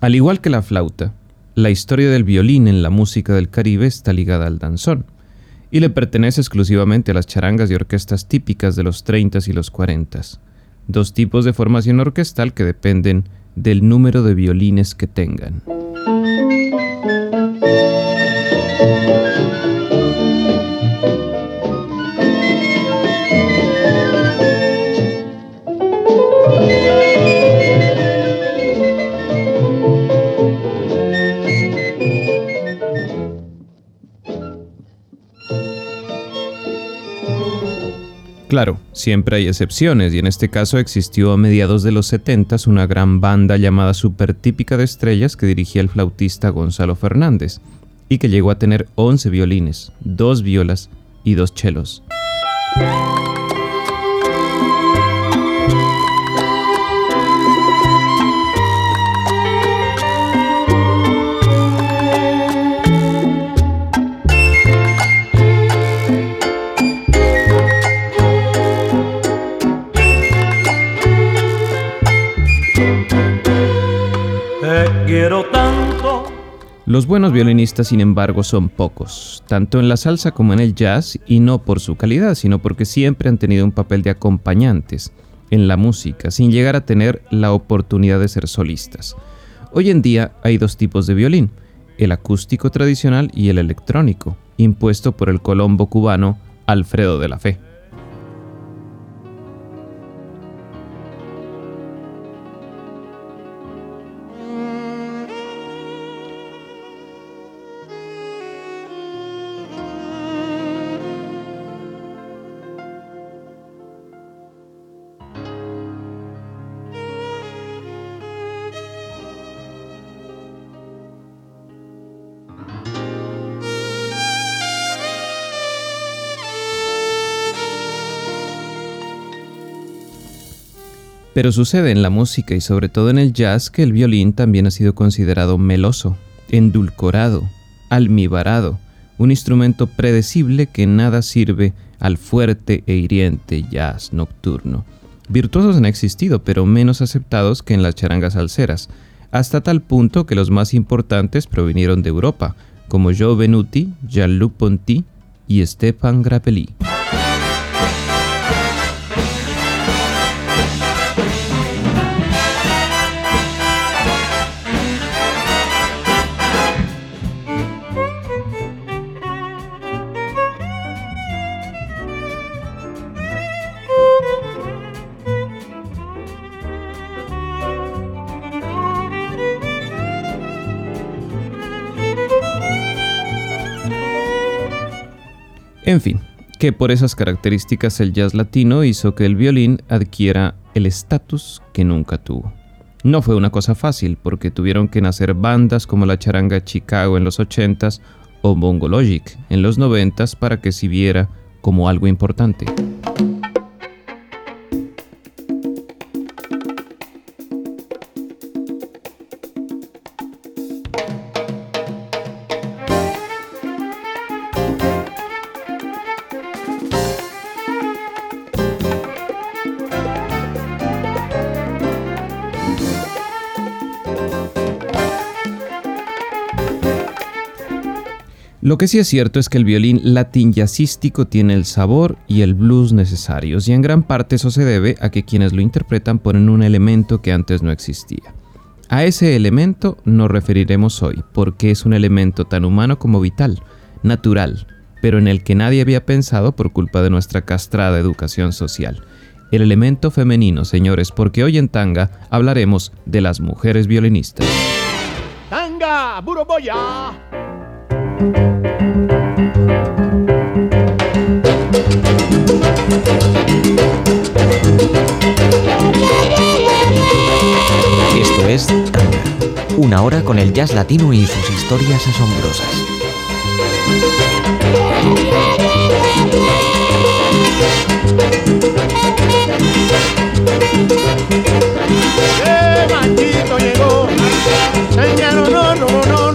Al igual que la flauta, la historia del violín en la música del Caribe está ligada al danzón y le pertenece exclusivamente a las charangas y orquestas típicas de los 30 y los 40, dos tipos de formación orquestal que dependen del número de violines que tengan. Claro, siempre hay excepciones y en este caso existió a mediados de los 70 una gran banda llamada Super Típica de Estrellas que dirigía el flautista Gonzalo Fernández y que llegó a tener 11 violines, 2 violas y 2 chelos. Los buenos violinistas, sin embargo, son pocos, tanto en la salsa como en el jazz, y no por su calidad, sino porque siempre han tenido un papel de acompañantes en la música, sin llegar a tener la oportunidad de ser solistas. Hoy en día hay dos tipos de violín, el acústico tradicional y el electrónico, impuesto por el colombo cubano Alfredo de la Fe. Pero sucede en la música y sobre todo en el jazz que el violín también ha sido considerado meloso, endulcorado, almibarado, un instrumento predecible que nada sirve al fuerte e hiriente jazz nocturno. Virtuosos han existido, pero menos aceptados que en las charangas alceras, hasta tal punto que los más importantes provinieron de Europa, como Joe Benuti, Jean-Luc Ponty y Stefan Grappelli. En fin, que por esas características el jazz latino hizo que el violín adquiera el estatus que nunca tuvo. No fue una cosa fácil porque tuvieron que nacer bandas como la charanga Chicago en los 80s o Bongo Logic en los 90s para que se viera como algo importante. Lo que sí es cierto es que el violín latín jazzístico tiene el sabor y el blues necesarios, y en gran parte eso se debe a que quienes lo interpretan ponen un elemento que antes no existía. A ese elemento nos referiremos hoy, porque es un elemento tan humano como vital, natural, pero en el que nadie había pensado por culpa de nuestra castrada educación social. El elemento femenino, señores, porque hoy en Tanga hablaremos de las mujeres violinistas. ¡Tanga, Buroboya! Esto es Tanga, una hora con el jazz latino y sus historias asombrosas. ¡Qué llegó! no, no, no, no, no!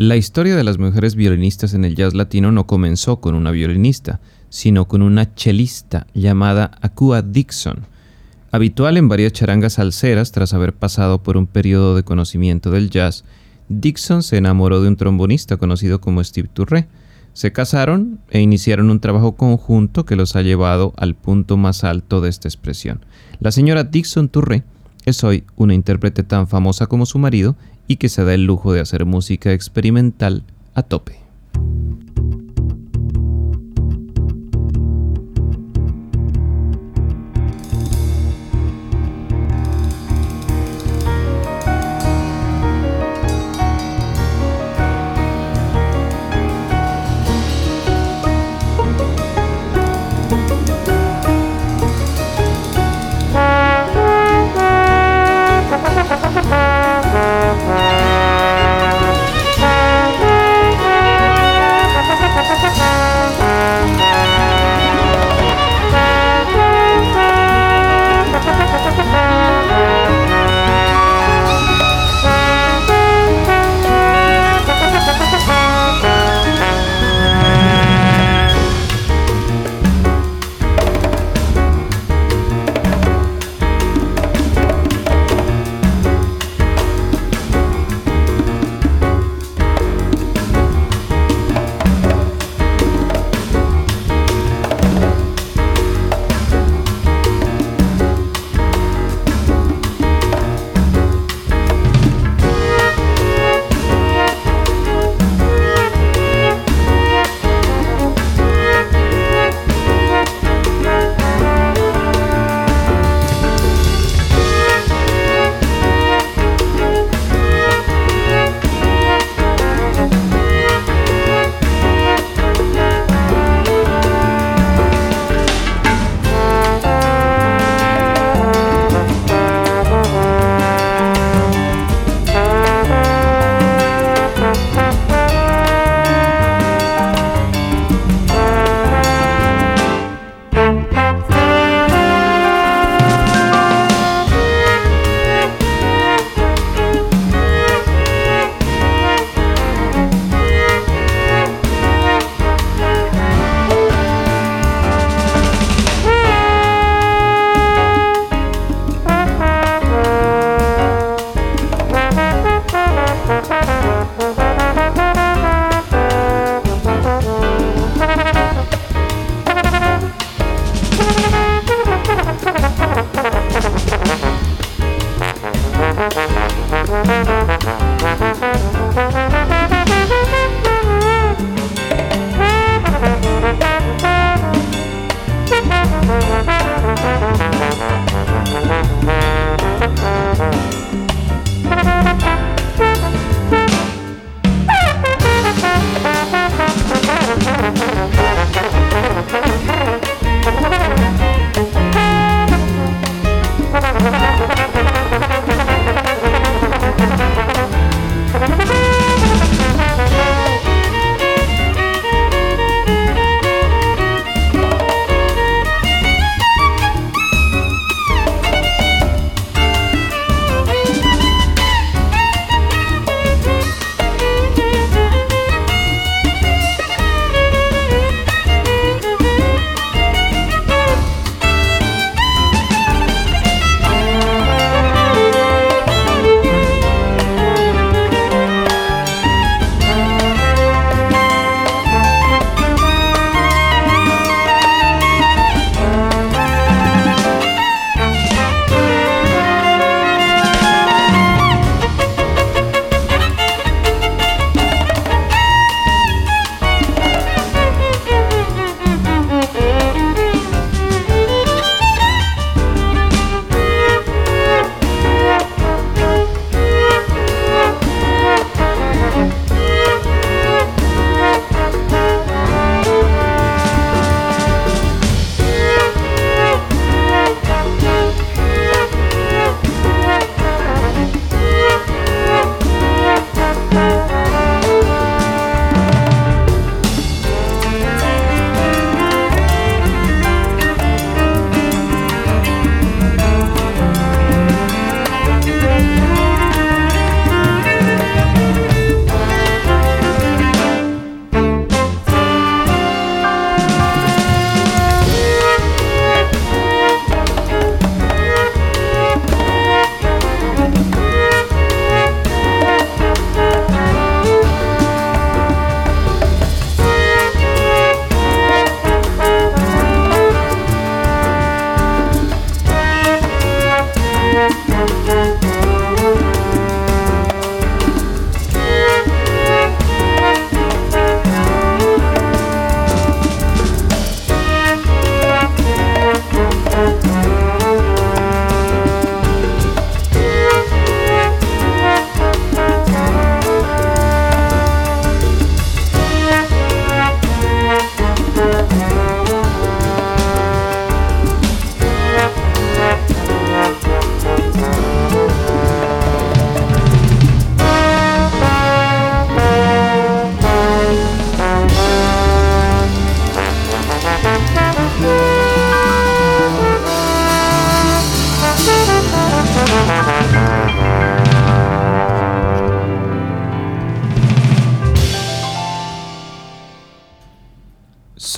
La historia de las mujeres violinistas en el jazz latino no comenzó con una violinista, sino con una chelista llamada Akua Dixon, habitual en varias charangas salseras tras haber pasado por un periodo de conocimiento del jazz. Dixon se enamoró de un trombonista conocido como Steve Turre. Se casaron e iniciaron un trabajo conjunto que los ha llevado al punto más alto de esta expresión. La señora Dixon Turre es hoy una intérprete tan famosa como su marido y que se da el lujo de hacer música experimental a tope.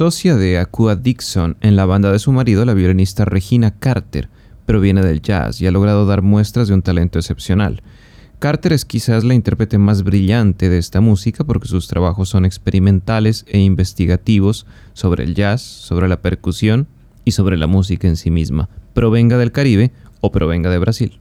Socia de Akua Dixon en la banda de su marido, la violinista Regina Carter, proviene del jazz y ha logrado dar muestras de un talento excepcional. Carter es quizás la intérprete más brillante de esta música porque sus trabajos son experimentales e investigativos sobre el jazz, sobre la percusión y sobre la música en sí misma, provenga del Caribe o provenga de Brasil.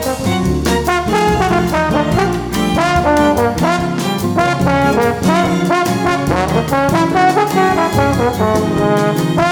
Thank you.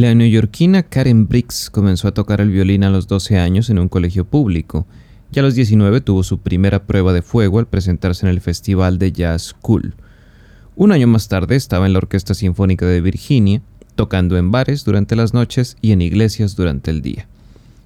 La neoyorquina Karen Briggs comenzó a tocar el violín a los 12 años en un colegio público y a los 19 tuvo su primera prueba de fuego al presentarse en el Festival de Jazz School. Un año más tarde estaba en la Orquesta Sinfónica de Virginia, tocando en bares durante las noches y en iglesias durante el día.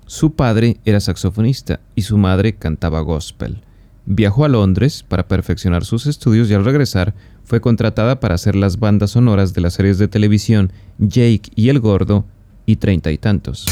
Su padre era saxofonista y su madre cantaba gospel. Viajó a Londres para perfeccionar sus estudios y al regresar fue contratada para hacer las bandas sonoras de las series de televisión Jake y el Gordo y Treinta y Tantos.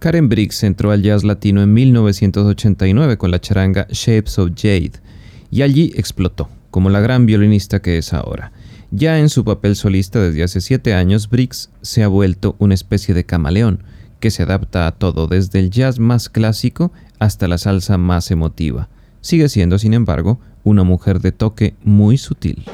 Karen Briggs entró al jazz latino en 1989 con la charanga Shapes of Jade y allí explotó, como la gran violinista que es ahora. Ya en su papel solista desde hace siete años, Briggs se ha vuelto una especie de camaleón que se adapta a todo, desde el jazz más clásico hasta la salsa más emotiva. Sigue siendo, sin embargo, una mujer de toque muy sutil.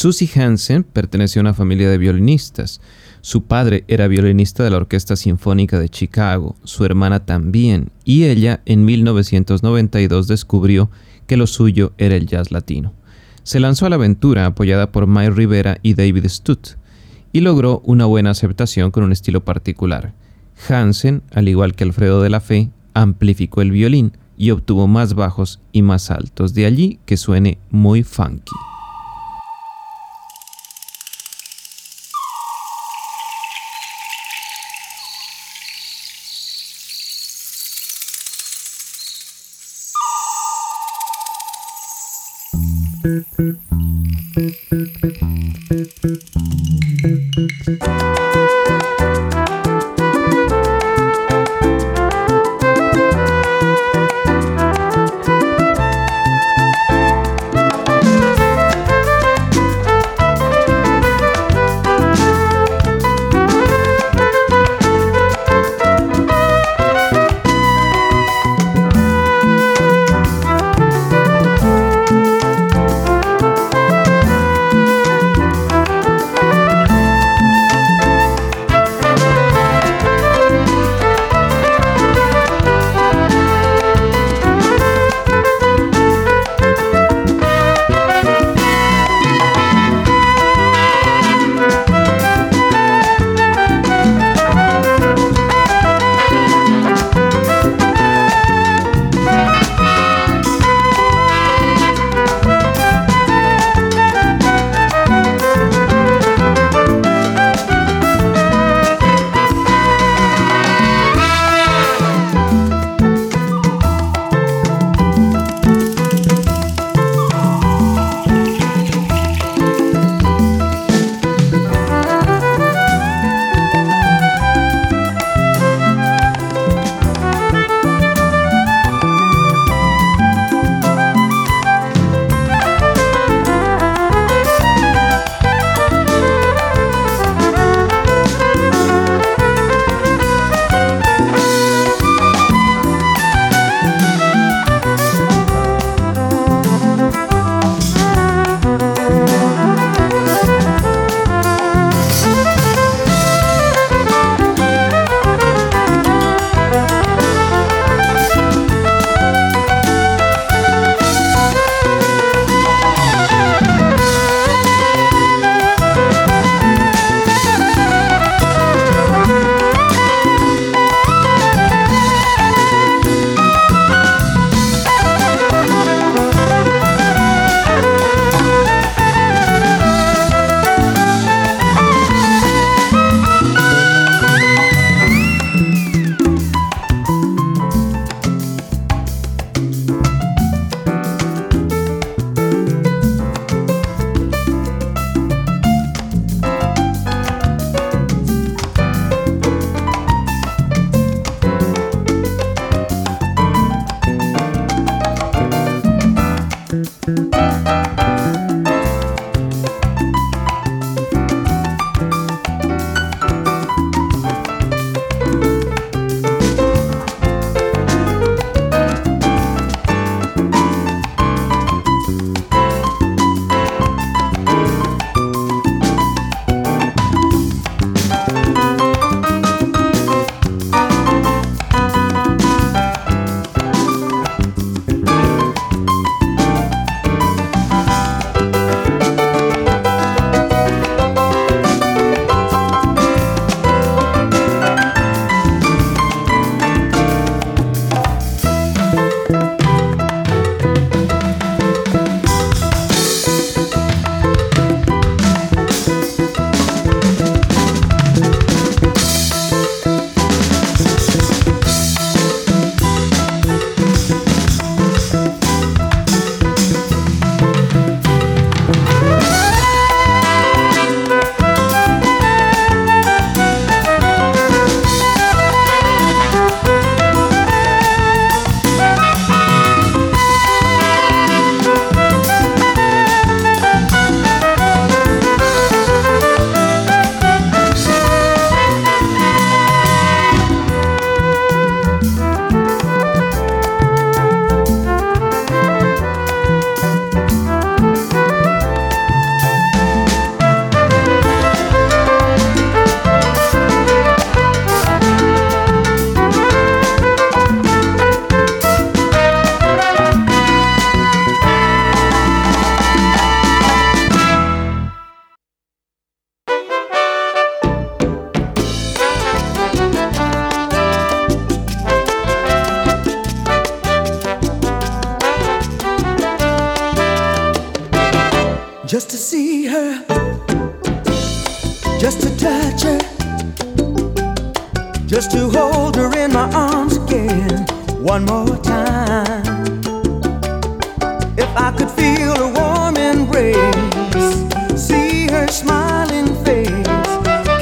Susie Hansen perteneció a una familia de violinistas. Su padre era violinista de la Orquesta Sinfónica de Chicago, su hermana también, y ella en 1992 descubrió que lo suyo era el jazz latino. Se lanzó a la aventura apoyada por Mike Rivera y David Stutt, y logró una buena aceptación con un estilo particular. Hansen, al igual que Alfredo de la Fe, amplificó el violín y obtuvo más bajos y más altos, de allí que suene muy funky.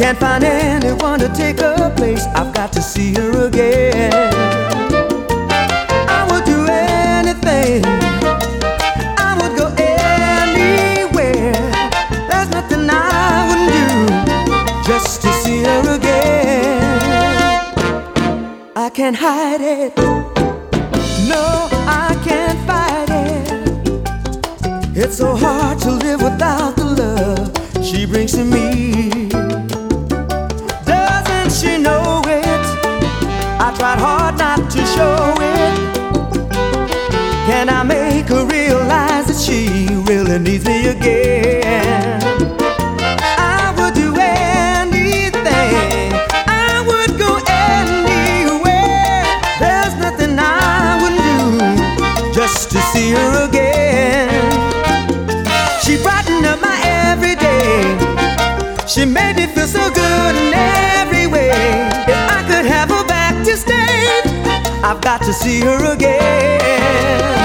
Can't find anyone to take her place. I've got to see her again. I would do anything. I would go anywhere. There's nothing I wouldn't do just to see her again. I can't hide it. Show it. Can I make her realize that she really needs me again? I would do anything. I would go anywhere. There's nothing I wouldn't do just to see her again. She brightened up my every day. She made me feel so good I've got to see her again.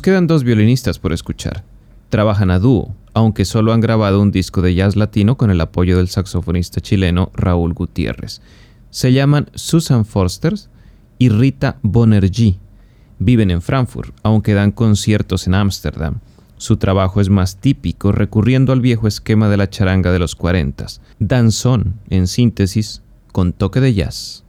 Nos quedan dos violinistas por escuchar. Trabajan a dúo, aunque solo han grabado un disco de jazz latino con el apoyo del saxofonista chileno Raúl Gutiérrez. Se llaman Susan Forster y Rita Bonerjee. Viven en Frankfurt, aunque dan conciertos en Ámsterdam. Su trabajo es más típico, recurriendo al viejo esquema de la charanga de los 40. Danzón, en síntesis, con toque de jazz.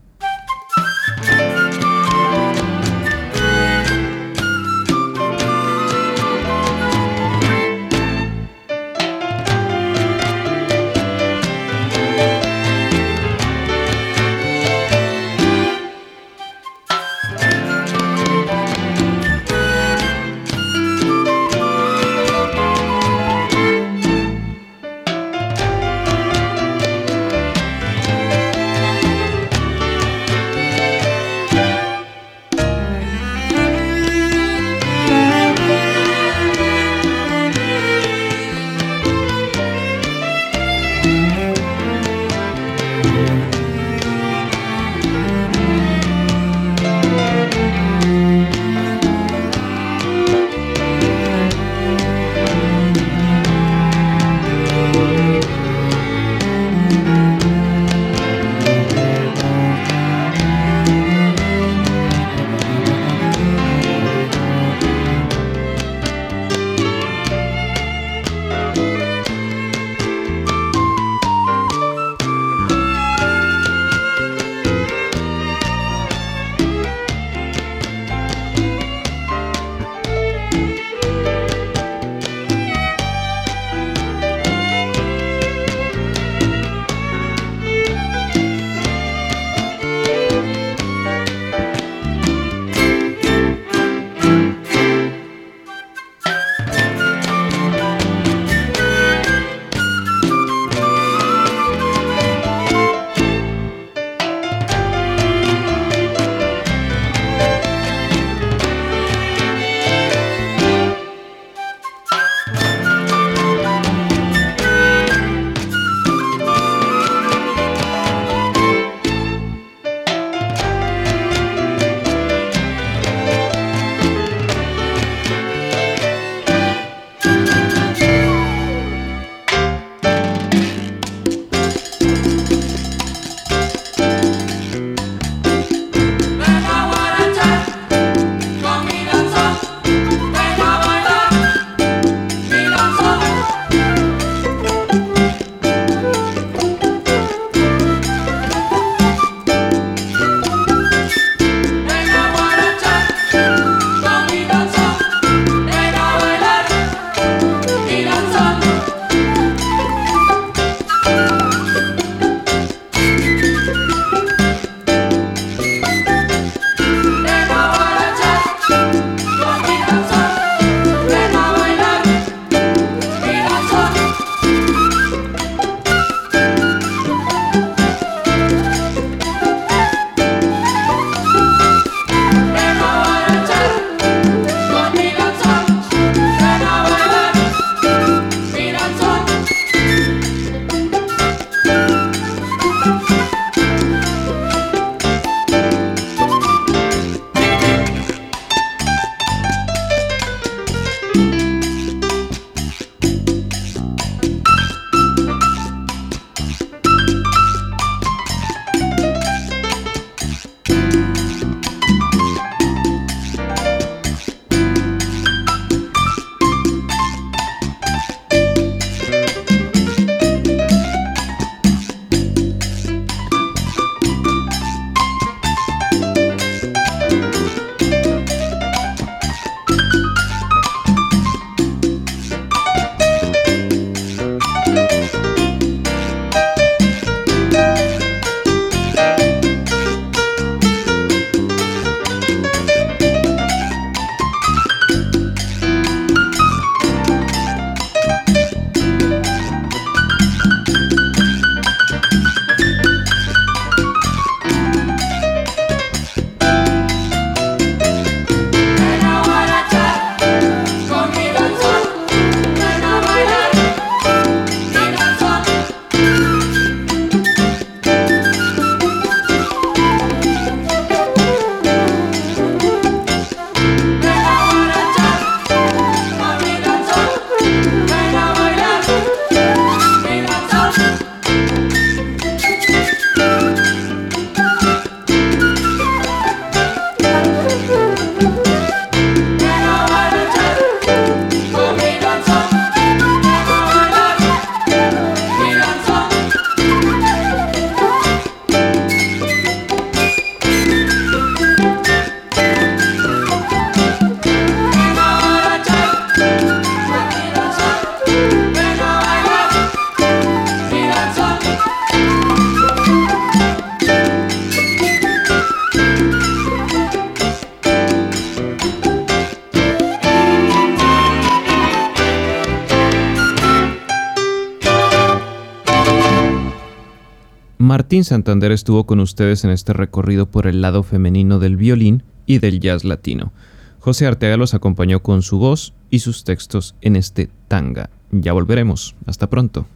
Santander estuvo con ustedes en este recorrido por el lado femenino del violín y del jazz latino. José Arteaga los acompañó con su voz y sus textos en este tanga. Ya volveremos. Hasta pronto.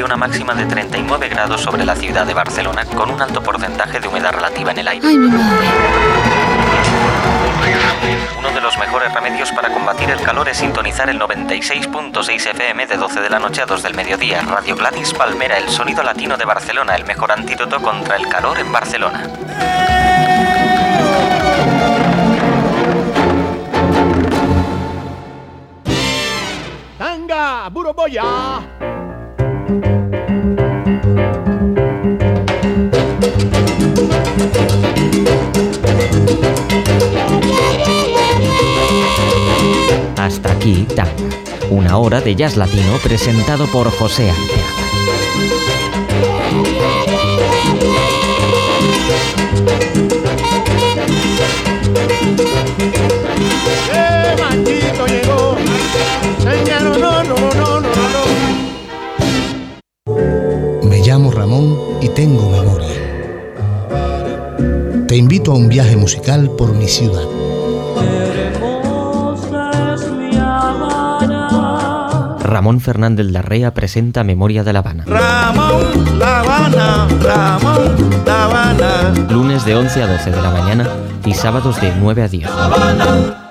De una máxima de 39 grados sobre la ciudad de Barcelona, con un alto porcentaje de humedad relativa en el aire. Ay, mi madre. Uno de los mejores remedios para combatir el calor es sintonizar el 96.6 FM de 12 de la noche a 2 del mediodía. Radio Gladys Palmera, el sonido latino de Barcelona, el mejor antídoto contra el calor en Barcelona. Tanga, Buroboya. Hasta aquí, Tanga. Una hora de jazz latino presentado por José Arteaga. Invito a un viaje musical por mi ciudad. Ramón Fernández Larrea presenta Memoria de La Habana. Ramón, La Habana, Ramón, La Habana. Lunes de 11 a 12 de la mañana y sábados de 9 a 10. La Habana,